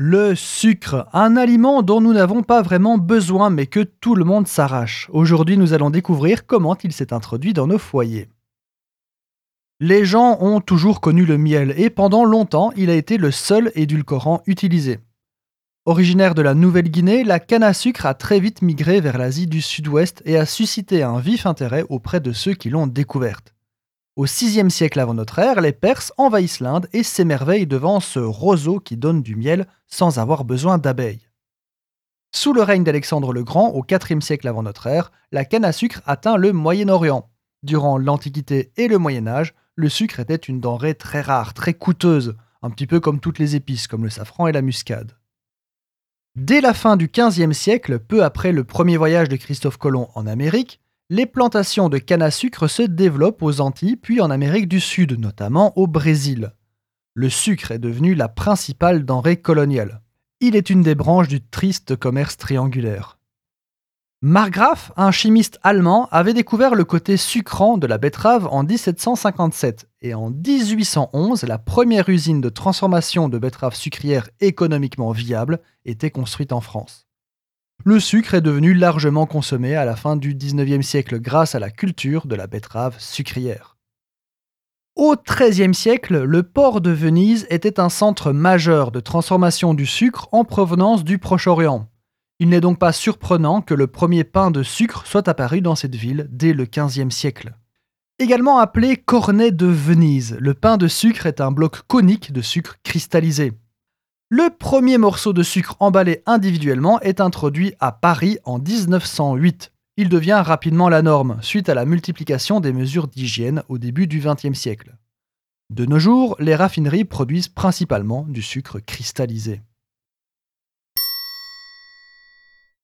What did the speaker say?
Le sucre, un aliment dont nous n'avons pas vraiment besoin mais que tout le monde s'arrache. Aujourd'hui nous allons découvrir comment il s'est introduit dans nos foyers. Les gens ont toujours connu le miel et pendant longtemps il a été le seul édulcorant utilisé. Originaire de la Nouvelle-Guinée, la canne à sucre a très vite migré vers l'Asie du Sud-Ouest et a suscité un vif intérêt auprès de ceux qui l'ont découverte. Au VIe siècle avant notre ère, les Perses envahissent l'Inde et s'émerveillent devant ce roseau qui donne du miel sans avoir besoin d'abeilles. Sous le règne d'Alexandre le Grand, au IVe siècle avant notre ère, la canne à sucre atteint le Moyen-Orient. Durant l'Antiquité et le Moyen Âge, le sucre était une denrée très rare, très coûteuse, un petit peu comme toutes les épices, comme le safran et la muscade. Dès la fin du XVe siècle, peu après le premier voyage de Christophe Colomb en Amérique, les plantations de canne à sucre se développent aux Antilles puis en Amérique du Sud, notamment au Brésil. Le sucre est devenu la principale denrée coloniale. Il est une des branches du triste commerce triangulaire. Margraf, un chimiste allemand, avait découvert le côté sucrant de la betterave en 1757 et en 1811, la première usine de transformation de betterave sucrière économiquement viable était construite en France le sucre est devenu largement consommé à la fin du XIXe siècle grâce à la culture de la betterave sucrière. Au XIIIe siècle, le port de Venise était un centre majeur de transformation du sucre en provenance du Proche-Orient. Il n'est donc pas surprenant que le premier pain de sucre soit apparu dans cette ville dès le XVe siècle. Également appelé cornet de Venise, le pain de sucre est un bloc conique de sucre cristallisé. Le premier morceau de sucre emballé individuellement est introduit à Paris en 1908. Il devient rapidement la norme, suite à la multiplication des mesures d'hygiène au début du XXe siècle. De nos jours, les raffineries produisent principalement du sucre cristallisé.